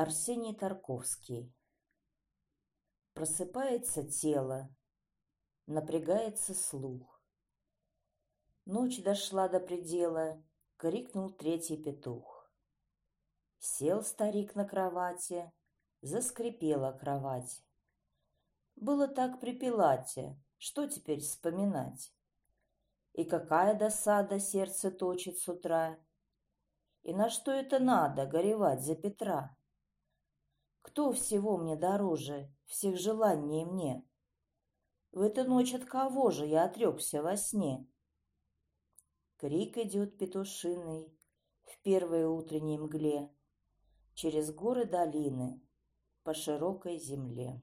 Арсений Тарковский Просыпается тело, напрягается слух. Ночь дошла до предела, крикнул третий петух. Сел старик на кровати, заскрипела кровать. Было так при Пилате, что теперь вспоминать? И какая досада сердце точит с утра, И на что это надо горевать за Петра? Кто всего мне дороже, всех желаний мне? В эту ночь от кого же я отрекся во сне? Крик идет петушиный в первой утренней мгле Через горы долины по широкой земле.